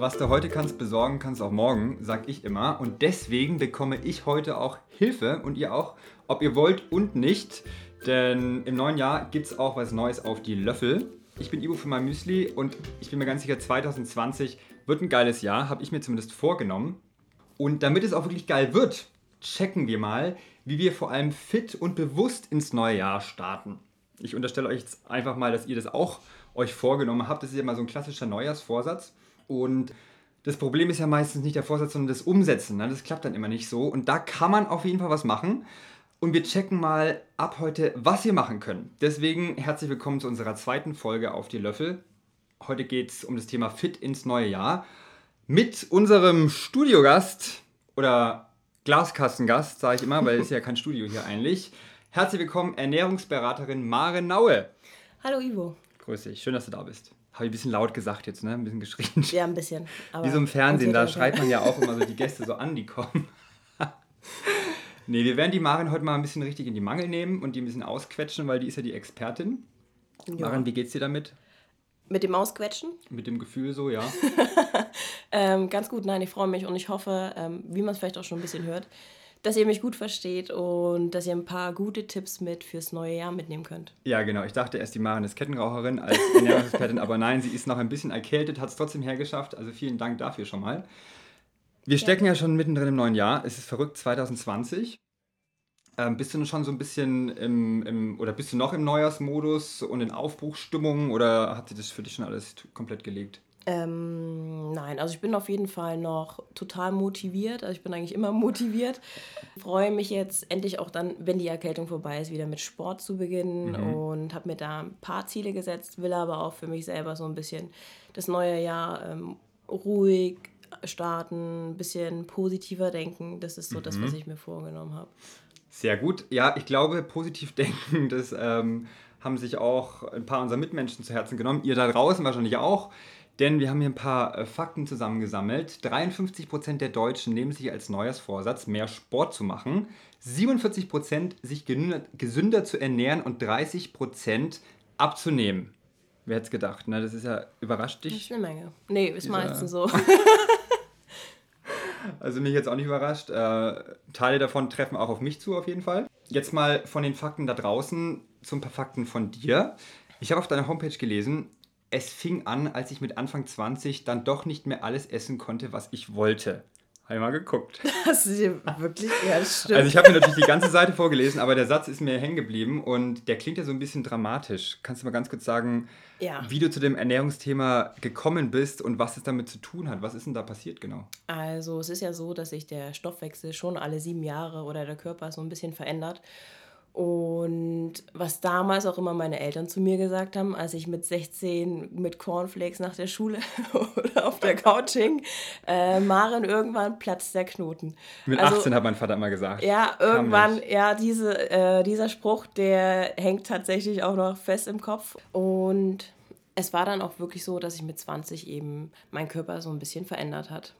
was du heute kannst besorgen, kannst auch morgen, sag ich immer. Und deswegen bekomme ich heute auch Hilfe und ihr auch, ob ihr wollt und nicht. Denn im neuen Jahr gibt es auch was Neues auf die Löffel. Ich bin Ivo für mein Müsli und ich bin mir ganz sicher, 2020 wird ein geiles Jahr, habe ich mir zumindest vorgenommen. Und damit es auch wirklich geil wird, checken wir mal, wie wir vor allem fit und bewusst ins neue Jahr starten. Ich unterstelle euch jetzt einfach mal, dass ihr das auch euch vorgenommen habt. Das ist ja mal so ein klassischer Neujahrsvorsatz. Und das Problem ist ja meistens nicht der Vorsatz, sondern das Umsetzen. Ne? Das klappt dann immer nicht so. Und da kann man auf jeden Fall was machen. Und wir checken mal ab heute, was wir machen können. Deswegen herzlich willkommen zu unserer zweiten Folge auf die Löffel. Heute geht es um das Thema Fit ins neue Jahr. Mit unserem Studiogast oder Glaskastengast, sage ich immer, weil es ist ja kein Studio hier eigentlich. Herzlich willkommen, Ernährungsberaterin Mare Naue. Hallo Ivo. Grüß dich, schön, dass du da bist. Habe ich ein bisschen laut gesagt jetzt, ne? Ein bisschen geschrien. Ja, ein bisschen. Wie so im Fernsehen, da schreit man ja auch immer so die Gäste so an, die kommen. nee, wir werden die Marin heute mal ein bisschen richtig in die Mangel nehmen und die ein bisschen ausquetschen, weil die ist ja die Expertin. Ja. Marin, wie geht's dir damit? Mit dem Ausquetschen? Mit dem Gefühl so, ja. ähm, ganz gut, nein, ich freue mich und ich hoffe, ähm, wie man es vielleicht auch schon ein bisschen hört, dass ihr mich gut versteht und dass ihr ein paar gute Tipps mit fürs neue Jahr mitnehmen könnt. Ja, genau. Ich dachte erst, die Maren ist Kettenraucherin als Ernährungsexpertin, aber nein, sie ist noch ein bisschen erkältet, hat es trotzdem hergeschafft. Also vielen Dank dafür schon mal. Wir stecken ja, ja schon mittendrin im neuen Jahr. Es ist verrückt, 2020. Ähm, bist du schon so ein bisschen im, im, oder bist du noch im Neujahrsmodus und in Aufbruchsstimmung oder hat sich das für dich schon alles komplett gelegt? Ähm, nein, also ich bin auf jeden Fall noch total motiviert. Also ich bin eigentlich immer motiviert. Freue mich jetzt endlich auch dann, wenn die Erkältung vorbei ist, wieder mit Sport zu beginnen mhm. und habe mir da ein paar Ziele gesetzt, will aber auch für mich selber so ein bisschen das neue Jahr ähm, ruhig starten, ein bisschen positiver denken. Das ist so mhm. das, was mhm. ich mir vorgenommen habe. Sehr gut. Ja, ich glaube, positiv denken, das ähm, haben sich auch ein paar unserer Mitmenschen zu Herzen genommen. Ihr da draußen wahrscheinlich auch. Denn wir haben hier ein paar äh, Fakten zusammengesammelt. 53% der Deutschen nehmen sich als Neujahrsvorsatz, mehr Sport zu machen. 47% sich gesünder zu ernähren und 30% abzunehmen. Wer hätte es gedacht, ne? Das ist ja überrascht dich. Das ist eine Menge. Nee, ist Dieser... meistens so. also mich jetzt auch nicht überrascht. Äh, Teile davon treffen auch auf mich zu, auf jeden Fall. Jetzt mal von den Fakten da draußen zu ein paar Fakten von dir. Ich habe auf deiner Homepage gelesen, es fing an, als ich mit Anfang 20 dann doch nicht mehr alles essen konnte, was ich wollte. Habe ich mal geguckt. Du dir wirklich? Ja, das stimmt. Also ich habe mir natürlich die ganze Seite vorgelesen, aber der Satz ist mir hängen geblieben und der klingt ja so ein bisschen dramatisch. Kannst du mal ganz kurz sagen, ja. wie du zu dem Ernährungsthema gekommen bist und was es damit zu tun hat? Was ist denn da passiert genau? Also es ist ja so, dass sich der Stoffwechsel schon alle sieben Jahre oder der Körper so ein bisschen verändert. Und was damals auch immer meine Eltern zu mir gesagt haben, als ich mit 16 mit Cornflakes nach der Schule oder auf der Couch hing, äh, Maren, irgendwann platzt der Knoten. Mit also, 18 hat mein Vater immer gesagt. Ja, irgendwann, ja, diese, äh, dieser Spruch, der hängt tatsächlich auch noch fest im Kopf. Und es war dann auch wirklich so, dass ich mit 20 eben mein Körper so ein bisschen verändert hat.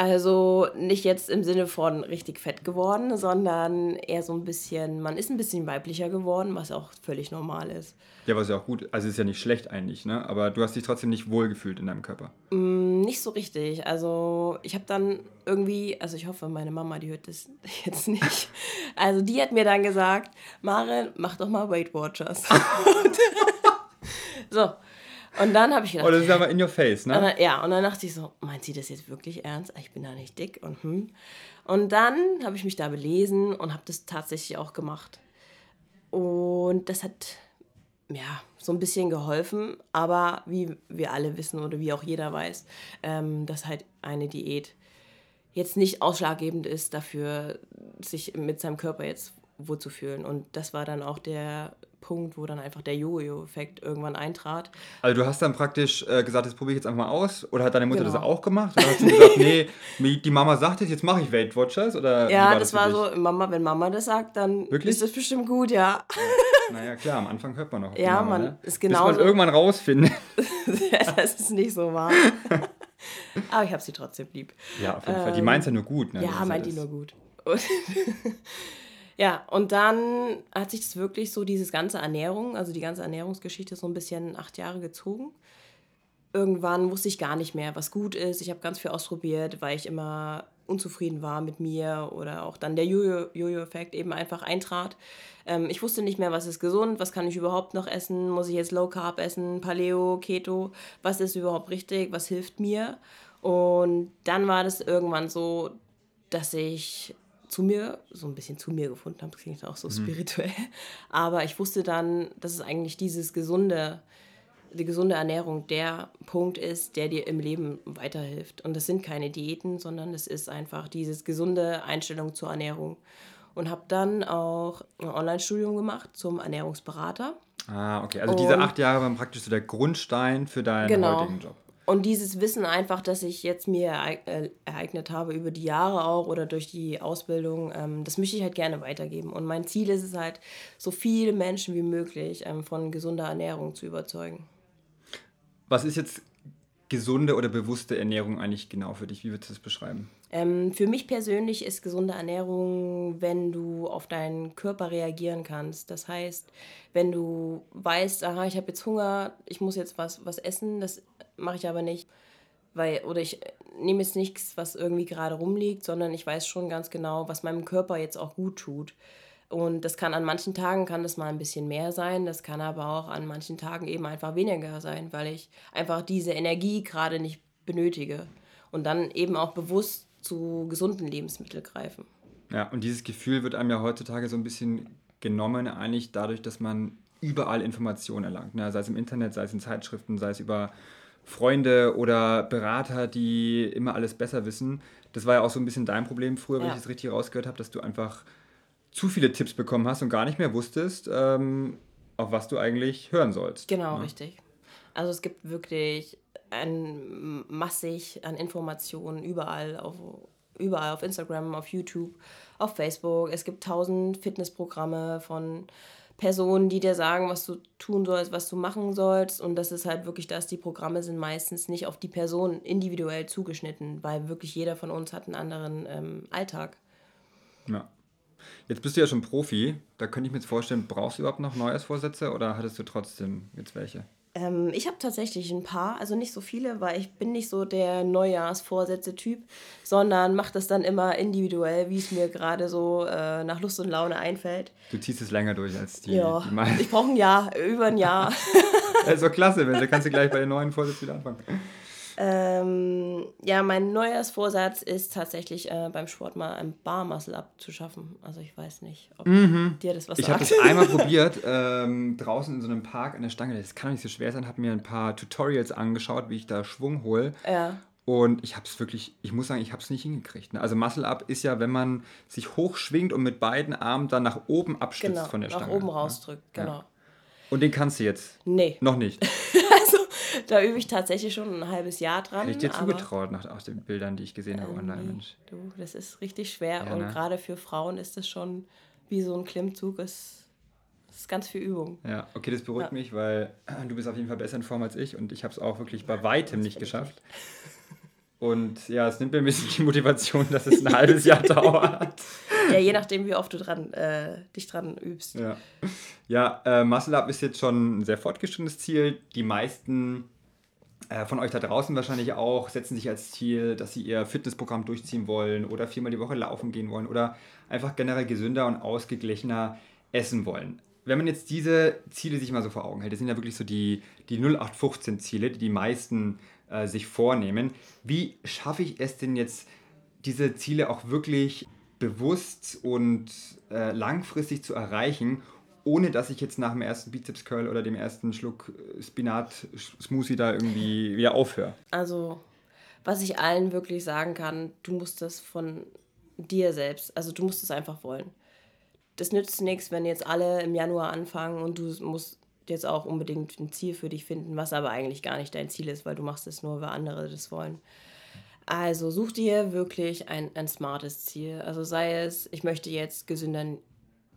Also nicht jetzt im Sinne von richtig fett geworden, sondern eher so ein bisschen, man ist ein bisschen weiblicher geworden, was auch völlig normal ist. Ja, was ja auch gut, also ist ja nicht schlecht eigentlich, ne? Aber du hast dich trotzdem nicht wohlgefühlt in deinem Körper. Mm, nicht so richtig. Also ich habe dann irgendwie, also ich hoffe, meine Mama, die hört das jetzt nicht. Also die hat mir dann gesagt, Maren, mach doch mal Weight Watchers. so, und dann habe ich gedacht. Oh, das ist aber in your face, ne? Dann, ja, und dann dachte ich so, meint sie das jetzt wirklich ernst? Ich bin da nicht dick und hm. Und dann habe ich mich da belesen und habe das tatsächlich auch gemacht. Und das hat ja so ein bisschen geholfen, aber wie wir alle wissen oder wie auch jeder weiß, ähm, dass halt eine Diät jetzt nicht ausschlaggebend ist dafür, sich mit seinem Körper jetzt wohlzufühlen. Und das war dann auch der Punkt, wo dann einfach der Jojo-Effekt irgendwann eintrat. Also du hast dann praktisch äh, gesagt, das probiere ich jetzt einfach mal aus? Oder hat deine Mutter genau. das auch gemacht? Oder hast du gesagt, nee, die Mama sagt es, jetzt mache ich Weight Watchers? Oder ja, war das, das war so, Mama, wenn Mama das sagt, dann Wirklich? ist das bestimmt gut, ja. Naja, klar, am Anfang hört man noch. Ja, Mama, man ne? ist genau. Bis man irgendwann rausfindet. das ist nicht so wahr. Aber ich habe sie trotzdem lieb. Ja, auf jeden ähm, Fall. Die meint es ja nur gut. Ne? Ja, meint die nur gut. Ja, und dann hat sich das wirklich so, dieses ganze Ernährung, also die ganze Ernährungsgeschichte so ein bisschen acht Jahre gezogen. irgendwann wusste ich gar nicht mehr, was gut ist. Ich habe ganz viel ausprobiert, weil ich immer unzufrieden war mit mir oder auch dann der Jojo-Effekt eben einfach eintrat. Ähm, ich wusste nicht mehr, was ist gesund, was kann ich überhaupt noch essen, muss ich jetzt Low Carb essen, Paleo, Keto, was ist überhaupt richtig, was hilft mir. Und dann war das irgendwann so, dass ich zu mir, so ein bisschen zu mir gefunden habe, das klingt auch so mhm. spirituell, aber ich wusste dann, dass es eigentlich dieses gesunde, die gesunde Ernährung der Punkt ist, der dir im Leben weiterhilft. Und das sind keine Diäten, sondern es ist einfach dieses gesunde Einstellung zur Ernährung. Und habe dann auch ein Online-Studium gemacht zum Ernährungsberater. Ah, okay. Also diese acht Jahre waren praktisch so der Grundstein für deinen genau. heutigen Job. Und dieses Wissen einfach, das ich jetzt mir äh, ereignet habe über die Jahre auch oder durch die Ausbildung, ähm, das möchte ich halt gerne weitergeben. Und mein Ziel ist es halt, so viele Menschen wie möglich ähm, von gesunder Ernährung zu überzeugen. Was ist jetzt gesunde oder bewusste Ernährung eigentlich genau für dich? Wie würdest du das beschreiben? Ähm, für mich persönlich ist gesunde Ernährung, wenn du auf deinen Körper reagieren kannst. Das heißt, wenn du weißt, aha, ich habe jetzt Hunger, ich muss jetzt was, was essen, das mache ich aber nicht, weil, oder ich nehme jetzt nichts, was irgendwie gerade rumliegt, sondern ich weiß schon ganz genau, was meinem Körper jetzt auch gut tut. Und das kann an manchen Tagen kann das mal ein bisschen mehr sein, das kann aber auch an manchen Tagen eben einfach weniger sein, weil ich einfach diese Energie gerade nicht benötige. Und dann eben auch bewusst zu gesunden Lebensmitteln greifen. Ja, und dieses Gefühl wird einem ja heutzutage so ein bisschen genommen, eigentlich dadurch, dass man überall Informationen erlangt. Ne? Sei es im Internet, sei es in Zeitschriften, sei es über Freunde oder Berater, die immer alles besser wissen. Das war ja auch so ein bisschen dein Problem früher, wenn ja. ich das richtig rausgehört habe, dass du einfach zu viele Tipps bekommen hast und gar nicht mehr wusstest, ähm, auf was du eigentlich hören sollst. Genau, ne? richtig. Also es gibt wirklich ein massig an Informationen überall auf, überall auf Instagram, auf YouTube, auf Facebook. Es gibt tausend Fitnessprogramme von Personen, die dir sagen, was du tun sollst, was du machen sollst. Und das ist halt wirklich das, die Programme sind meistens nicht auf die Person individuell zugeschnitten, weil wirklich jeder von uns hat einen anderen ähm, Alltag. Ja. Jetzt bist du ja schon Profi. Da könnte ich mir jetzt vorstellen, brauchst du überhaupt noch Neujahrsvorsätze oder hattest du trotzdem jetzt welche? Ähm, ich habe tatsächlich ein paar, also nicht so viele, weil ich bin nicht so der Neujahrsvorsätze-Typ, sondern mache das dann immer individuell, wie es mir gerade so äh, nach Lust und Laune einfällt. Du ziehst es länger durch als die, ja, die meisten. Ich brauche ein Jahr, über ein Jahr. also klasse, wenn du kannst du gleich bei den neuen Vorsätzen wieder anfangen. Ähm, ja, mein Neujahrsvorsatz ist tatsächlich äh, beim Sport mal ein Barmuscle abzuschaffen. Also ich weiß nicht, ob mhm. dir das was ich sagt. Ich habe das einmal probiert, ähm, draußen in so einem Park an der Stange. Das kann nicht so schwer sein. Habe mir ein paar Tutorials angeschaut, wie ich da Schwung hole. Ja. Und ich habe es wirklich, ich muss sagen, ich habe es nicht hingekriegt. Ne? Also Muscle Up ist ja, wenn man sich hochschwingt und mit beiden Armen dann nach oben abstützt genau, von der Stange. Nach oben ne? rausdrückt, genau. Ja. Und den kannst du jetzt? Nee. Noch nicht. da übe ich tatsächlich schon ein halbes Jahr dran. Hätte ich dir zugetraut nach aus den Bildern, die ich gesehen habe online, Mensch. Du, das ist richtig schwer ja, und ne? gerade für Frauen ist das schon wie so ein Klimmzug. Es ist ganz viel Übung. Ja, okay, das beruhigt ja. mich, weil du bist auf jeden Fall besser in Form als ich und ich habe es auch wirklich bei weitem nicht geschafft. Und ja, es nimmt mir ein bisschen die Motivation, dass es ein halbes Jahr dauert. Ja, je nachdem, wie oft du dran, äh, dich dran übst. Ja, ja äh, Muscle Up ist jetzt schon ein sehr fortgeschrittenes Ziel. Die meisten äh, von euch da draußen wahrscheinlich auch setzen sich als Ziel, dass sie ihr Fitnessprogramm durchziehen wollen oder viermal die Woche laufen gehen wollen oder einfach generell gesünder und ausgeglichener essen wollen. Wenn man jetzt diese Ziele sich mal so vor Augen hält, das sind ja wirklich so die, die 0815-Ziele, die die meisten äh, sich vornehmen. Wie schaffe ich es denn jetzt, diese Ziele auch wirklich bewusst und äh, langfristig zu erreichen, ohne dass ich jetzt nach dem ersten Bizeps Curl oder dem ersten Schluck äh, Spinat Smoothie da irgendwie wieder aufhöre? Also, was ich allen wirklich sagen kann, du musst das von dir selbst, also du musst es einfach wollen. Das nützt nichts, wenn jetzt alle im Januar anfangen und du musst jetzt auch unbedingt ein Ziel für dich finden, was aber eigentlich gar nicht dein Ziel ist, weil du machst es nur, weil andere das wollen. Also such dir wirklich ein, ein smartes Ziel. Also sei es, ich möchte jetzt gesünder,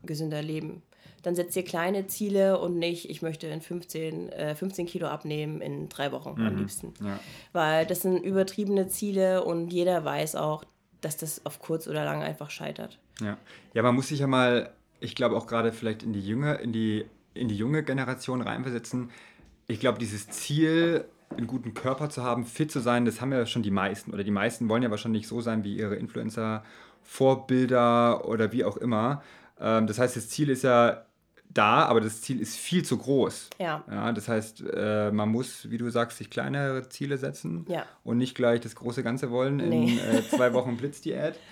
gesünder leben. Dann setz dir kleine Ziele und nicht, ich möchte in 15, äh, 15 Kilo abnehmen in drei Wochen mhm. am liebsten. Ja. Weil das sind übertriebene Ziele und jeder weiß auch, dass das auf kurz oder lang einfach scheitert. Ja, ja man muss sich ja mal, ich glaube auch gerade vielleicht in die Jünger, in die in die junge Generation reinversetzen. Ich glaube, dieses Ziel einen guten Körper zu haben, fit zu sein, das haben ja schon die meisten. Oder die meisten wollen ja wahrscheinlich so sein wie ihre Influencer, Vorbilder oder wie auch immer. Ähm, das heißt, das Ziel ist ja da, aber das Ziel ist viel zu groß. Ja. ja das heißt, äh, man muss, wie du sagst, sich kleinere Ziele setzen ja. und nicht gleich das große Ganze wollen Nee. in äh, zwei Wochen Blitzdiät.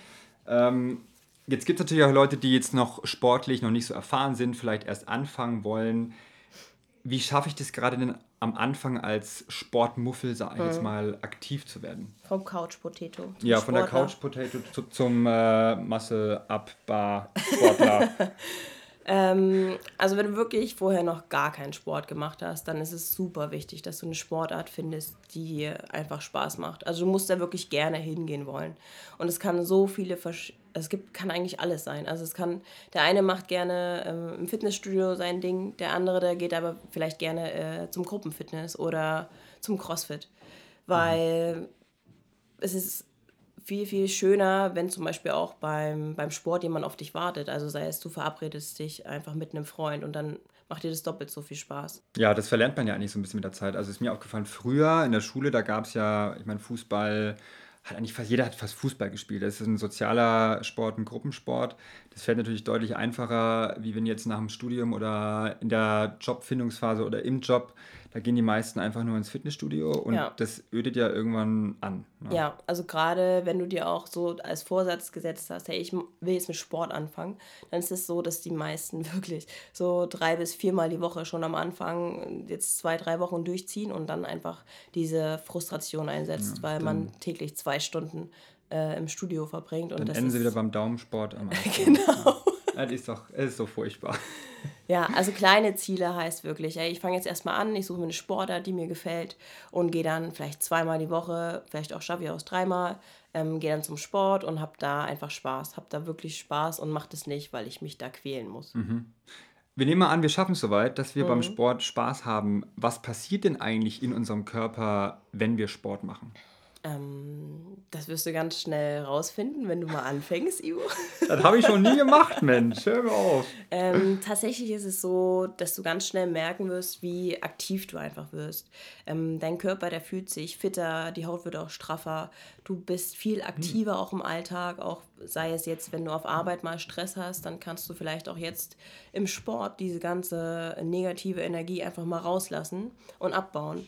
Ähm, jetzt gibt es natürlich auch Leute, die jetzt noch sportlich noch nicht so erfahren sind, vielleicht erst anfangen wollen. Wie schaffe ich das gerade denn am Anfang als Sportmuffel, sag ich jetzt Mhm. mal, aktiv zu werden? Vom Couch Potato. zum Ja, von der Sportler. Couch Potato zu, zum äh, Masse Up Bar Sportler. Ähm, also wenn du wirklich vorher noch gar keinen Sport gemacht hast, dann ist es super wichtig, dass du eine Sportart findest, die einfach Spaß macht. Also du musst da wirklich gerne hingehen wollen. Und es kann so viele versch es gibt kann eigentlich alles sein. Also es kann der eine macht gerne ähm, im Fitnessstudio sein Ding, der andere der geht aber vielleicht gerne äh, zum Gruppenfitness oder zum Crossfit, weil es ist viel, viel schöner, wenn zum Beispiel auch beim, beim Sport jemand auf dich wartet. Also sei es, du verabredest dich einfach mit einem Freund und dann macht dir das doppelt so viel Spaß. Ja, das verlernt man ja eigentlich so ein bisschen mit der Zeit. Also ist mir aufgefallen, früher in der Schule, da gab es ja, ich meine, Fußball, hat eigentlich fast jeder hat fast Fußball gespielt. Das ist ein sozialer Sport, ein Gruppensport. Das fällt natürlich deutlich einfacher, wie wenn jetzt nach dem Studium oder in der Jobfindungsphase oder im Job, da gehen die meisten einfach nur ins Fitnessstudio und Ja. das ödet ja irgendwann an. ne? Ja, also gerade wenn du dir auch so als Vorsatz gesetzt hast, hey, ich will jetzt mit Sport anfangen, dann ist es so, dass die meisten wirklich so drei bis viermal die Woche schon am Anfang jetzt zwei, drei Wochen durchziehen und dann einfach diese Frustration einsetzt, weil man täglich zwei Stunden äh, im Studio verbringt. Und Dann enden sie wieder beim Daumensport am Anfang. Genau. Das ist doch, es ist so furchtbar. Ja, also kleine Ziele heißt wirklich, ey, ich fange jetzt erstmal an, ich suche mir eine Sportart, die mir gefällt und gehe dann vielleicht zweimal die Woche, vielleicht auch schaffe ich auch dreimal, ähm, gehe dann zum Sport und habe da einfach Spaß, habe da wirklich Spaß und mache das nicht, weil ich mich da quälen muss. Wir nehmen mal an, wir schaffen es soweit, dass wir Mhm. beim Sport Spaß haben. Was passiert denn eigentlich in unserem Körper, wenn wir Sport machen? Ähm, das wirst du ganz schnell rausfinden, wenn du mal anfängst, Ivo. Das habe ich schon nie gemacht, Mensch. Hör mir auf. Ähm, tatsächlich ist es so, dass du ganz schnell merken wirst, wie aktiv du einfach wirst. Ähm, dein Körper, der fühlt sich fitter, die Haut wird auch straffer. Du bist viel aktiver auch im Alltag, auch sei es jetzt, wenn du auf Arbeit mal Stress hast, dann kannst du vielleicht auch jetzt im Sport diese ganze negative Energie einfach mal rauslassen und abbauen.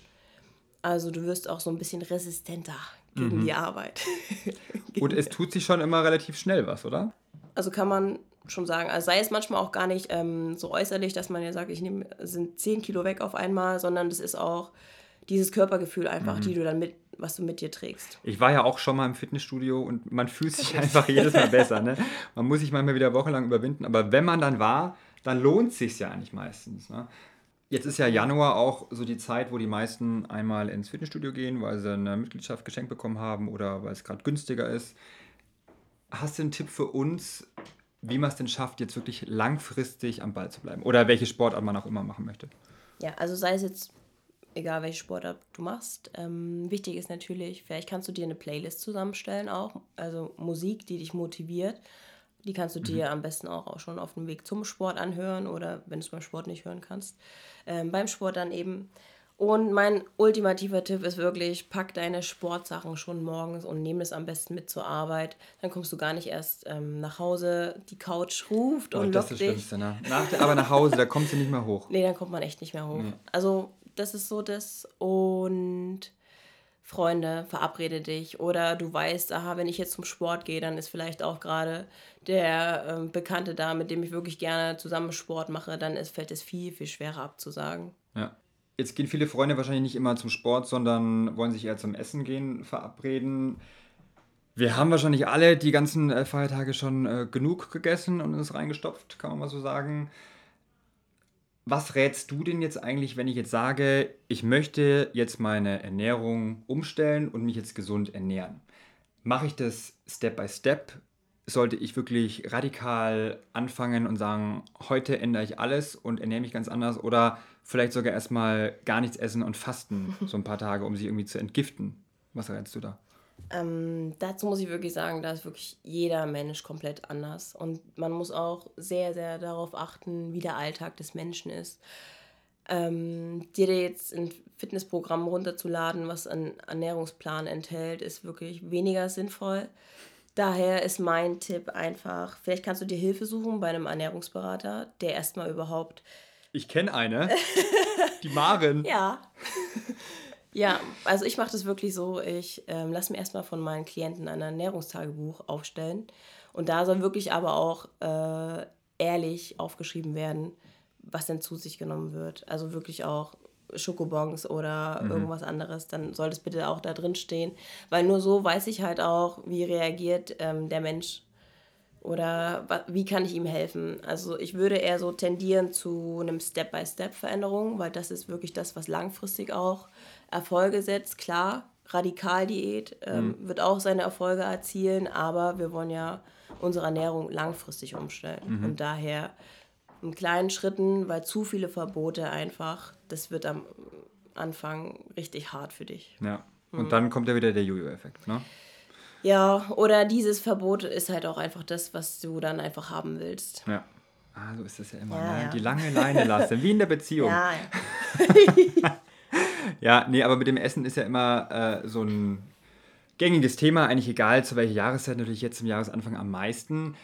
Also du wirst auch so ein bisschen resistenter gegen die Arbeit. Und es tut sich schon immer relativ schnell was, oder? Also kann man schon sagen, also sei es manchmal auch gar nicht ähm, so äußerlich, dass man ja sagt, ich nehme, sind 10 Kilo weg auf einmal, sondern das ist auch dieses Körpergefühl einfach, die du dann mit, was du mit dir trägst. Ich war ja auch schon mal im Fitnessstudio und man fühlt sich einfach jedes Mal besser. Ne? Man muss sich manchmal wieder wochenlang überwinden, aber wenn man dann war, dann lohnt es sich ja eigentlich meistens. Ne? Jetzt ist ja Januar auch so die Zeit, wo die meisten einmal ins Fitnessstudio gehen, weil sie eine Mitgliedschaft geschenkt bekommen haben oder weil es gerade günstiger ist. Hast du einen Tipp für uns, wie man es denn schafft, jetzt wirklich langfristig am Ball zu bleiben? Oder welche Sportart man auch immer machen möchte? Ja, also sei es jetzt, egal welche Sportart du machst, ähm, wichtig ist natürlich, vielleicht kannst du dir eine Playlist zusammenstellen auch, also Musik, die dich motiviert. Die kannst du dir am besten auch, auch schon auf dem Weg zum Sport anhören oder wenn du es beim Sport nicht hören kannst, ähm, beim Sport dann eben. Und mein ultimativer Tipp ist wirklich, pack deine Sportsachen schon morgens und nimm es am besten mit zur Arbeit. Dann kommst du gar nicht erst ähm, nach Hause, die Couch ruft und Oh, das lockt ist das dich. Schlimmste. Ne? Nach aber nach Hause, da kommt sie nicht mehr hoch. Nee, dann kommt man echt nicht mehr hoch. Also, das ist so das. Und Freunde, verabrede dich. Oder du weißt, aha, wenn ich jetzt zum Sport gehe, dann ist vielleicht auch gerade der ähm, Bekannte da, mit dem ich wirklich gerne zusammen Sport mache, dann ist, fällt es viel, viel schwerer abzusagen. Ja. Jetzt gehen viele Freunde wahrscheinlich nicht immer zum Sport, sondern wollen sich eher zum Essen gehen verabreden. Wir haben wahrscheinlich alle die ganzen äh, Feiertage schon äh, genug gegessen und uns reingestopft, kann man mal so sagen. Was rätst du denn jetzt eigentlich, wenn ich jetzt sage, ich möchte jetzt meine Ernährung umstellen und mich jetzt gesund ernähren? Mache ich das Step by Step? Sollte ich wirklich radikal anfangen und sagen, heute ändere ich alles und ernähre mich ganz anders oder vielleicht sogar erstmal gar nichts essen und fasten so ein paar Tage, um sich irgendwie zu entgiften? Was rätst du da? Ähm, dazu muss ich wirklich sagen, da ist wirklich jeder Mensch komplett anders. Und man muss auch sehr, sehr darauf achten, wie der Alltag des Menschen ist. Ähm, dir jetzt ein Fitnessprogramm runterzuladen, was einen Ernährungsplan enthält, ist wirklich weniger sinnvoll. Daher ist mein Tipp einfach, vielleicht kannst du dir Hilfe suchen bei einem Ernährungsberater, der erstmal überhaupt. Ich kenne eine. Die Marin. ja. Ja, also ich mache das wirklich so, ich ähm, lasse mir erstmal von meinen Klienten ein Ernährungstagebuch aufstellen. Und da soll wirklich aber auch äh, ehrlich aufgeschrieben werden, was denn zu sich genommen wird. Also wirklich auch Schokobons oder mhm. irgendwas anderes, dann soll das bitte auch da drin stehen. Weil nur so weiß ich halt auch, wie reagiert ähm, der Mensch oder wie kann ich ihm helfen. Also ich würde eher so tendieren zu einem Step-by-Step-Veränderung, weil das ist wirklich das, was langfristig auch Erfolge setzt. Klar, Radikaldiät ähm, mhm. wird auch seine Erfolge erzielen, aber wir wollen ja unsere Ernährung langfristig umstellen. Mhm. Und daher in kleinen Schritten, weil zu viele Verbote einfach, das wird am Anfang richtig hart für dich. Ja. Und mhm. dann kommt ja wieder der Jojo-Effekt, ne? Ja, oder dieses Verbot ist halt auch einfach das, was du dann einfach haben willst. Ja. Ah, so ist das ja immer. Ja, ne? ja. Die lange Leine lassen, wie in der Beziehung. Ja, ja. ja, nee, aber mit dem Essen ist ja immer äh, so ein gängiges Thema, eigentlich egal zu welcher Jahreszeit, natürlich jetzt zum Jahresanfang am meisten.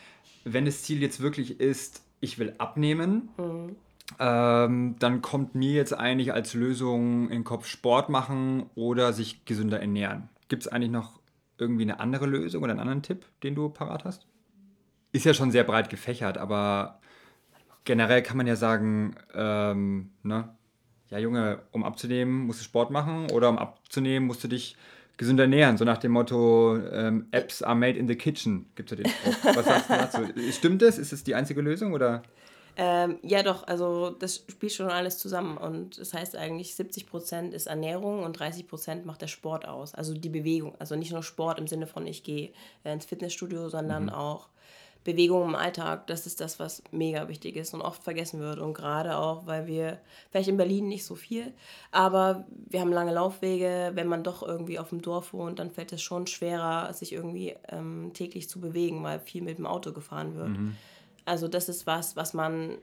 Wenn das Ziel jetzt wirklich ist, ich will abnehmen, mhm. ähm, dann kommt mir jetzt eigentlich als Lösung in den Kopf Sport machen oder sich gesünder ernähren. Gibt es eigentlich noch irgendwie eine andere Lösung oder einen anderen Tipp, den du parat hast? Ist ja schon sehr breit gefächert, aber generell kann man ja sagen, ähm, ne? ja Junge, um abzunehmen, musst du Sport machen oder um abzunehmen, musst du dich gesünder ernähren, so nach dem Motto, ähm, Apps are made in the kitchen, gibt es ja den Spruch. Was sagst du dazu? Stimmt das? Ist es die einzige Lösung oder? Ähm, ja, doch, also das spielt schon alles zusammen und das heißt eigentlich 70 Prozent ist Ernährung und 30 Prozent macht der Sport aus, also die Bewegung. Also nicht nur Sport im Sinne von ich gehe ins Fitnessstudio, sondern mhm. auch Bewegung im Alltag, das ist das, was mega wichtig ist und oft vergessen wird. Und gerade auch, weil wir, vielleicht in Berlin nicht so viel, aber wir haben lange Laufwege. Wenn man doch irgendwie auf dem Dorf wohnt, dann fällt es schon schwerer, sich irgendwie ähm, täglich zu bewegen, weil viel mit dem Auto gefahren wird. Mhm. Also das ist was, was man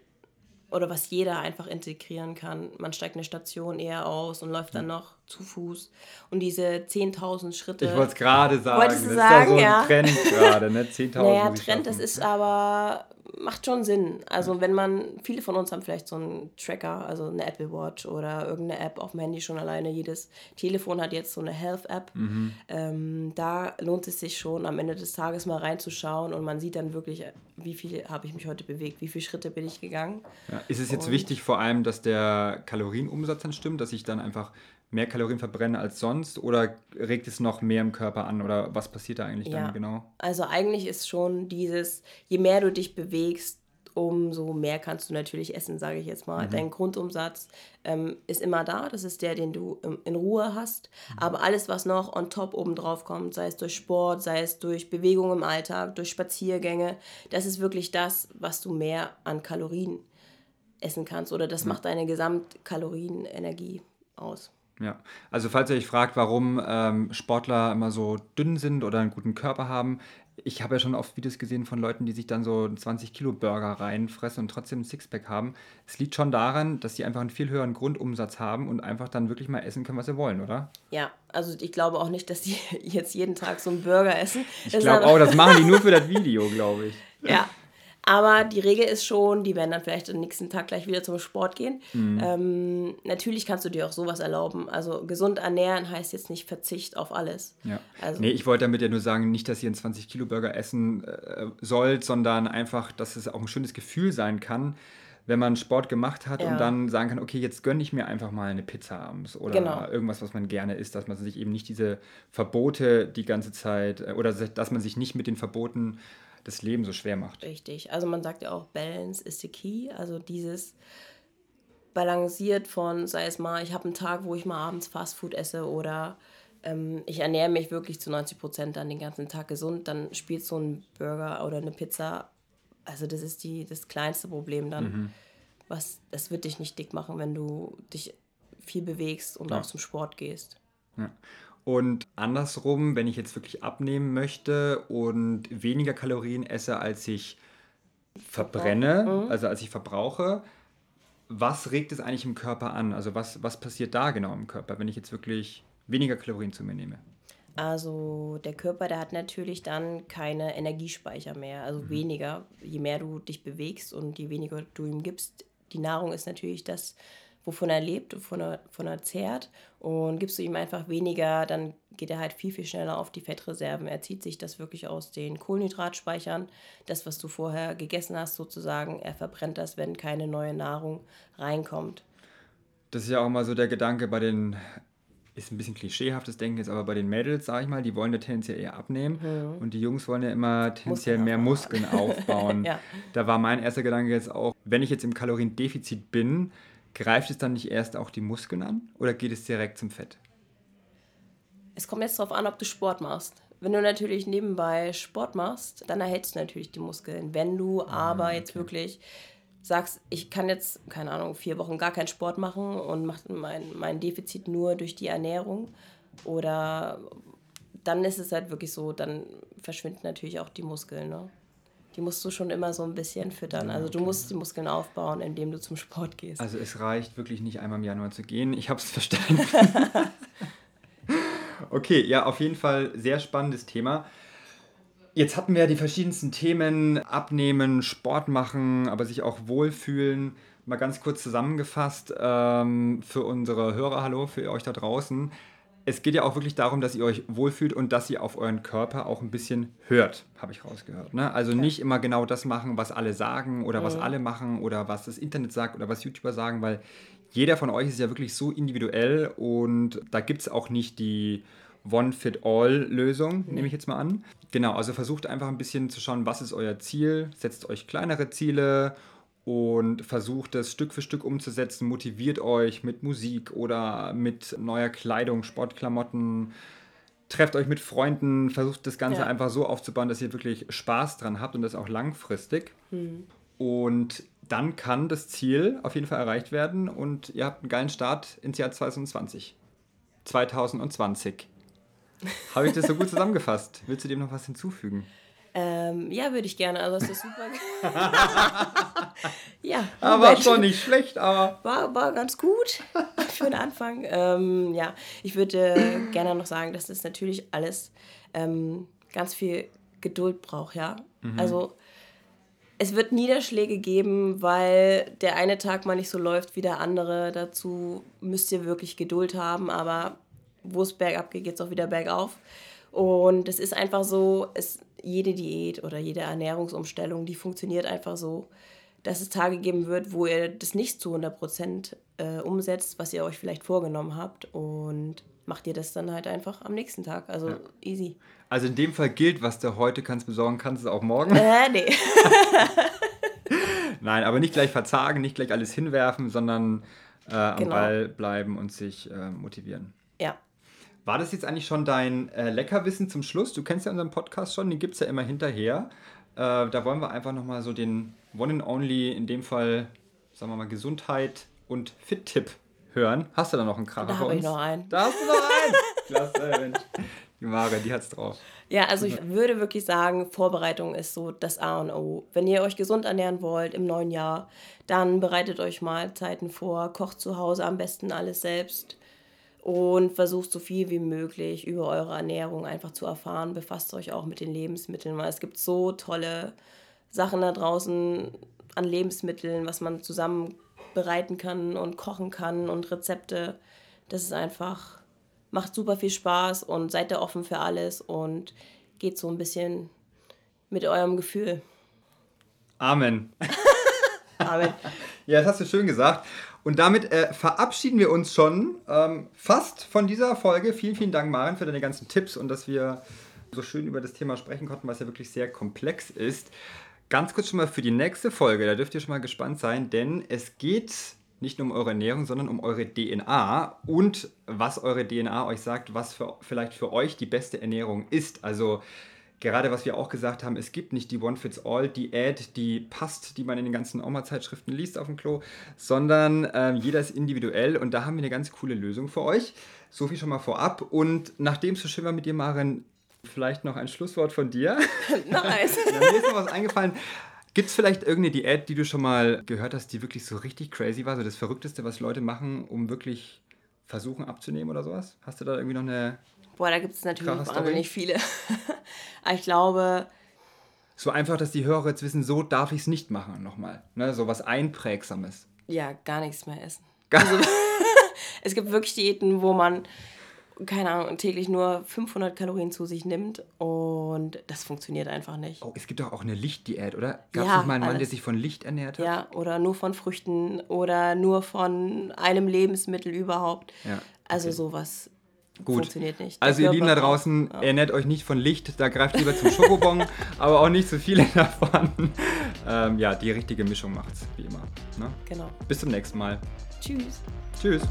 oder was jeder einfach integrieren kann. Man steigt eine Station eher aus und läuft dann noch zu Fuß. Und diese 10.000 Schritte. Ich wollte es gerade sagen. Wolltest du das sagen, ist ja so ein Trend gerade, ne? 10.000. Naja, Trend, das ist aber macht schon Sinn. Also wenn man, viele von uns haben vielleicht so einen Tracker, also eine Apple Watch oder irgendeine App auf dem Handy schon alleine. Jedes Telefon hat jetzt so eine Health-App. Mhm. Ähm, da lohnt es sich schon, am Ende des Tages mal reinzuschauen und man sieht dann wirklich, wie viel habe ich mich heute bewegt, wie viele Schritte bin ich gegangen. Ja, ist es jetzt und wichtig vor allem, dass der Kalorienumsatz dann stimmt, dass ich dann einfach mehr Kalorien verbrenne als sonst oder regt es noch mehr im Körper an oder was passiert da eigentlich ja. dann genau? Also eigentlich ist schon dieses, je mehr du dich bewegst, umso mehr kannst du natürlich essen, sage ich jetzt mal. Mhm. Dein Grundumsatz ähm, ist immer da, das ist der, den du ähm, in Ruhe hast. Mhm. Aber alles, was noch on top oben drauf kommt, sei es durch Sport, sei es durch Bewegung im Alltag, durch Spaziergänge, das ist wirklich das, was du mehr an Kalorien essen kannst oder das mhm. macht deine Gesamtkalorienenergie aus. Ja, also falls ihr euch fragt, warum ähm, Sportler immer so dünn sind oder einen guten Körper haben, ich habe ja schon oft Videos gesehen von Leuten, die sich dann so einen 20 Kilo Burger reinfressen und trotzdem ein Sixpack haben. Es liegt schon daran, dass sie einfach einen viel höheren Grundumsatz haben und einfach dann wirklich mal essen können, was sie wollen, oder? Ja, also ich glaube auch nicht, dass die jetzt jeden Tag so einen Burger essen. Ich glaube auch, das machen die nur für das Video, glaube ich. Ja, aber die Regel ist schon, die werden dann vielleicht am nächsten Tag gleich wieder zum Sport gehen. Mhm. Ähm, natürlich kannst du dir auch sowas erlauben. Also gesund ernähren heißt jetzt nicht Verzicht auf alles. Ja. Also, nee, ich wollte damit ja nur sagen, nicht, dass ihr einen 20-Kilo-Burger essen äh, sollt, sondern einfach, dass es auch ein schönes Gefühl sein kann, wenn man Sport gemacht hat ja. und dann sagen kann, okay, jetzt gönne ich mir einfach mal eine Pizza abends oder genau. irgendwas, was man gerne isst, dass man sich eben nicht diese Verbote die ganze Zeit äh, oder dass man sich nicht mit den Verboten das Leben so schwer macht. Richtig. Also man sagt ja auch, Balance is the key. Also dieses balanciert von, sei es mal, ich habe einen Tag, wo ich mal abends Fastfood esse oder ähm, ich ernähre mich wirklich zu 90 Prozent dann den ganzen Tag gesund, dann spielt so ein Burger oder eine Pizza, also das ist die, das kleinste Problem dann. Mhm. Was, das wird dich nicht dick machen, wenn du dich viel bewegst und ja. auch zum Sport gehst. Ja. Und andersrum, wenn ich jetzt wirklich abnehmen möchte und weniger Kalorien esse, als ich verbrenne, mhm. also als ich verbrauche, was regt es eigentlich im Körper an? Also was, was passiert da genau im Körper, wenn ich jetzt wirklich weniger Kalorien zu mir nehme? Also der Körper, der hat natürlich dann keine Energiespeicher mehr, also mhm. weniger. Je mehr du dich bewegst und je weniger du ihm gibst, die Nahrung ist natürlich das, wovon er lebt, wovon er, wovon er zehrt. Und gibst du ihm einfach weniger, dann geht er halt viel, viel schneller auf die Fettreserven. Er zieht sich das wirklich aus den Kohlenhydratspeichern, das, was du vorher gegessen hast, sozusagen. Er verbrennt das, wenn keine neue Nahrung reinkommt. Das ist ja auch mal so der Gedanke bei den ist ein bisschen klischeehaftes Denken jetzt, aber bei den Mädels, sage ich mal, die wollen ja tendenziell eher abnehmen mhm. und die Jungs wollen ja immer tendenziell Muskeln mehr Muskeln aufbauen. ja. Da war mein erster Gedanke jetzt auch, wenn ich jetzt im Kaloriendefizit bin, greift es dann nicht erst auch die Muskeln an oder geht es direkt zum Fett? Es kommt jetzt darauf an, ob du Sport machst. Wenn du natürlich nebenbei Sport machst, dann erhältst du natürlich die Muskeln. Wenn du ah, aber okay. jetzt wirklich sagst, ich kann jetzt, keine Ahnung, vier Wochen gar keinen Sport machen und mache mein, mein Defizit nur durch die Ernährung oder dann ist es halt wirklich so, dann verschwinden natürlich auch die Muskeln. Ne? Die musst du schon immer so ein bisschen füttern. Also du musst die Muskeln aufbauen, indem du zum Sport gehst. Also es reicht wirklich nicht einmal im Januar zu gehen. Ich habe es verstanden. okay, ja, auf jeden Fall sehr spannendes Thema. Jetzt hatten wir ja die verschiedensten Themen, abnehmen, Sport machen, aber sich auch wohlfühlen. Mal ganz kurz zusammengefasst ähm, für unsere Hörer, hallo, für euch da draußen. Es geht ja auch wirklich darum, dass ihr euch wohlfühlt und dass ihr auf euren Körper auch ein bisschen hört, habe ich rausgehört. Ne? Also okay. nicht immer genau das machen, was alle sagen oder mhm. was alle machen oder was das Internet sagt oder was YouTuber sagen, weil jeder von euch ist ja wirklich so individuell und da gibt es auch nicht die One-Fit-All-Lösung, mhm. nehme ich jetzt mal an. Genau, also versucht einfach ein bisschen zu schauen, was ist euer Ziel, setzt euch kleinere Ziele und versucht das Stück für Stück umzusetzen, motiviert euch mit Musik oder mit neuer Kleidung, Sportklamotten, trefft euch mit Freunden, versucht das Ganze ja. einfach so aufzubauen, dass ihr wirklich Spaß dran habt und das auch langfristig. Mhm. Und dann kann das Ziel auf jeden Fall erreicht werden und ihr habt einen geilen Start ins Jahr 2020. 2020. Habe ich das so gut zusammengefasst? Willst du dem noch was hinzufügen? Ähm, ja, würde ich gerne. Also, das ist super. ja. Aber war schon nicht schlecht, aber. War, war ganz gut für den Anfang. Ähm, ja, ich würde gerne noch sagen, dass das natürlich alles ähm, ganz viel Geduld braucht, ja. Mhm. Also, es wird Niederschläge geben, weil der eine Tag mal nicht so läuft wie der andere. Dazu müsst ihr wirklich Geduld haben, aber wo es bergab geht, geht es auch wieder bergauf. Und es ist einfach so, es, jede Diät oder jede Ernährungsumstellung, die funktioniert einfach so, dass es Tage geben wird, wo ihr das nicht zu 100 Prozent äh, umsetzt, was ihr euch vielleicht vorgenommen habt. Und macht ihr das dann halt einfach am nächsten Tag. Also ja. easy. Also in dem Fall gilt, was du heute kannst besorgen, kannst du auch morgen. Äh, nee. Nein, aber nicht gleich verzagen, nicht gleich alles hinwerfen, sondern äh, am genau. Ball bleiben und sich äh, motivieren. War das jetzt eigentlich schon dein äh, Leckerwissen zum Schluss? Du kennst ja unseren Podcast schon, den gibt es ja immer hinterher. Äh, da wollen wir einfach nochmal so den One and Only, in dem Fall, sagen wir mal, Gesundheit und Fit-Tipp hören. Hast du da noch einen Kracher Da habe ich noch einen. Da hast du noch einen. Klasse, Mensch. Die Mare, die hat's drauf. Ja, also ich würde wirklich sagen, Vorbereitung ist so das A und O. Wenn ihr euch gesund ernähren wollt im neuen Jahr, dann bereitet euch Mahlzeiten vor, kocht zu Hause am besten alles selbst und versucht so viel wie möglich über eure Ernährung einfach zu erfahren. Befasst euch auch mit den Lebensmitteln, weil es gibt so tolle Sachen da draußen an Lebensmitteln, was man zusammen bereiten kann und kochen kann und Rezepte. Das ist einfach, macht super viel Spaß und seid da offen für alles und geht so ein bisschen mit eurem Gefühl. Amen. Amen. Ja, das hast du schön gesagt. Und damit äh, verabschieden wir uns schon ähm, fast von dieser Folge. Vielen, vielen Dank, Maren, für deine ganzen Tipps und dass wir so schön über das Thema sprechen konnten, was ja wirklich sehr komplex ist. Ganz kurz schon mal für die nächste Folge, da dürft ihr schon mal gespannt sein, denn es geht nicht nur um eure Ernährung, sondern um eure DNA und was eure DNA euch sagt, was für, vielleicht für euch die beste Ernährung ist. Also gerade was wir auch gesagt haben, es gibt nicht die One-Fits-All-Diät, die passt, die man in den ganzen Oma-Zeitschriften liest auf dem Klo, sondern äh, jeder ist individuell und da haben wir eine ganz coole Lösung für euch. So viel schon mal vorab. Und nachdem es so schön war mit dir, Maren, vielleicht noch ein Schlusswort von dir. Nice. ja, mir ist noch was eingefallen. Gibt es vielleicht irgendeine Diät, die du schon mal gehört hast, die wirklich so richtig crazy war? So das Verrückteste, was Leute machen, um wirklich versuchen abzunehmen oder sowas? Hast du da irgendwie noch eine. Boah, da gibt es natürlich wahnsinnig viele. Aber ich glaube. So einfach, dass die Hörer jetzt wissen, so darf ich es nicht machen nochmal. Ne? So was Einprägsames. Ja, gar nichts mehr essen. Also, es gibt wirklich Diäten, wo man keine Ahnung, täglich nur 500 Kalorien zu sich nimmt und das funktioniert einfach nicht. Oh, es gibt doch auch eine Lichtdiät, oder? Gab es ja, nicht mal einen alles. Mann, der sich von Licht ernährt hat? Ja, oder nur von Früchten oder nur von einem Lebensmittel überhaupt. Ja, also okay. Also sowas Gut. funktioniert nicht. Der also ihr Lieben da draußen, ja. ernährt euch nicht von Licht, da greift lieber zum Schokobon, aber auch nicht zu viele davon. Ähm, ja, die richtige Mischung macht's, wie immer. Ne? Genau. Bis zum nächsten Mal. Tschüss. Tschüss.